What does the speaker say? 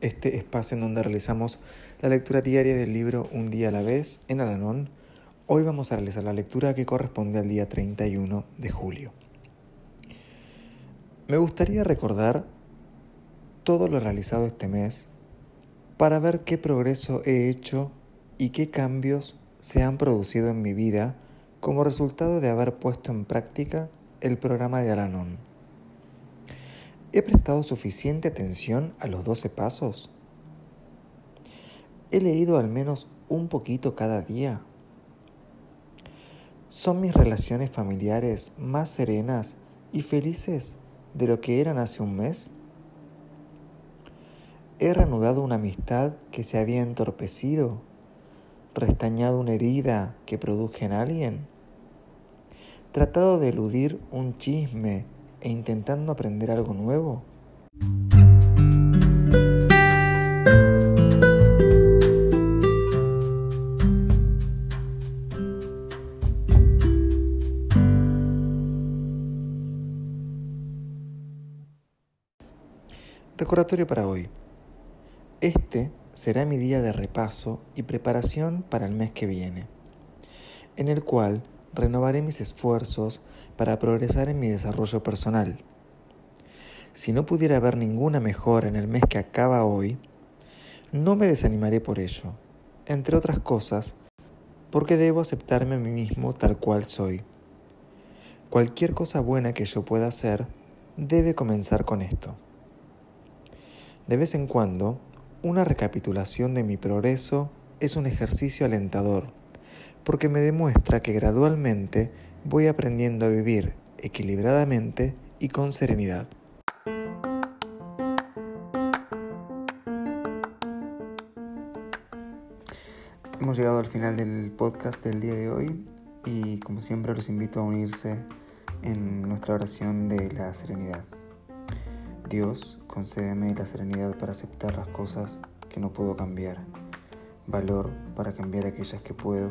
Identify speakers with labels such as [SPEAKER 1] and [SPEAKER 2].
[SPEAKER 1] este espacio en donde realizamos la lectura diaria del libro Un día a la vez en Alanón. Hoy vamos a realizar la lectura que corresponde al día 31 de julio. Me gustaría recordar todo lo realizado este mes para ver qué progreso he hecho y qué cambios se han producido en mi vida como resultado de haber puesto en práctica el programa de Alanón. ¿He prestado suficiente atención a los 12 pasos? ¿He leído al menos un poquito cada día? ¿Son mis relaciones familiares más serenas y felices de lo que eran hace un mes? ¿He reanudado una amistad que se había entorpecido? ¿Restañado una herida que produje en alguien? ¿Tratado de eludir un chisme e intentando aprender algo nuevo? Recordatorio para hoy. Este será mi día de repaso y preparación para el mes que viene, en el cual renovaré mis esfuerzos para progresar en mi desarrollo personal. Si no pudiera haber ninguna mejora en el mes que acaba hoy, no me desanimaré por ello, entre otras cosas, porque debo aceptarme a mí mismo tal cual soy. Cualquier cosa buena que yo pueda hacer debe comenzar con esto. De vez en cuando, una recapitulación de mi progreso es un ejercicio alentador porque me demuestra que gradualmente voy aprendiendo a vivir equilibradamente y con serenidad. Hemos llegado al final del podcast del día de hoy y como siempre los invito a unirse en nuestra oración de la serenidad. Dios, concédeme la serenidad para aceptar las cosas que no puedo cambiar, valor para cambiar aquellas que puedo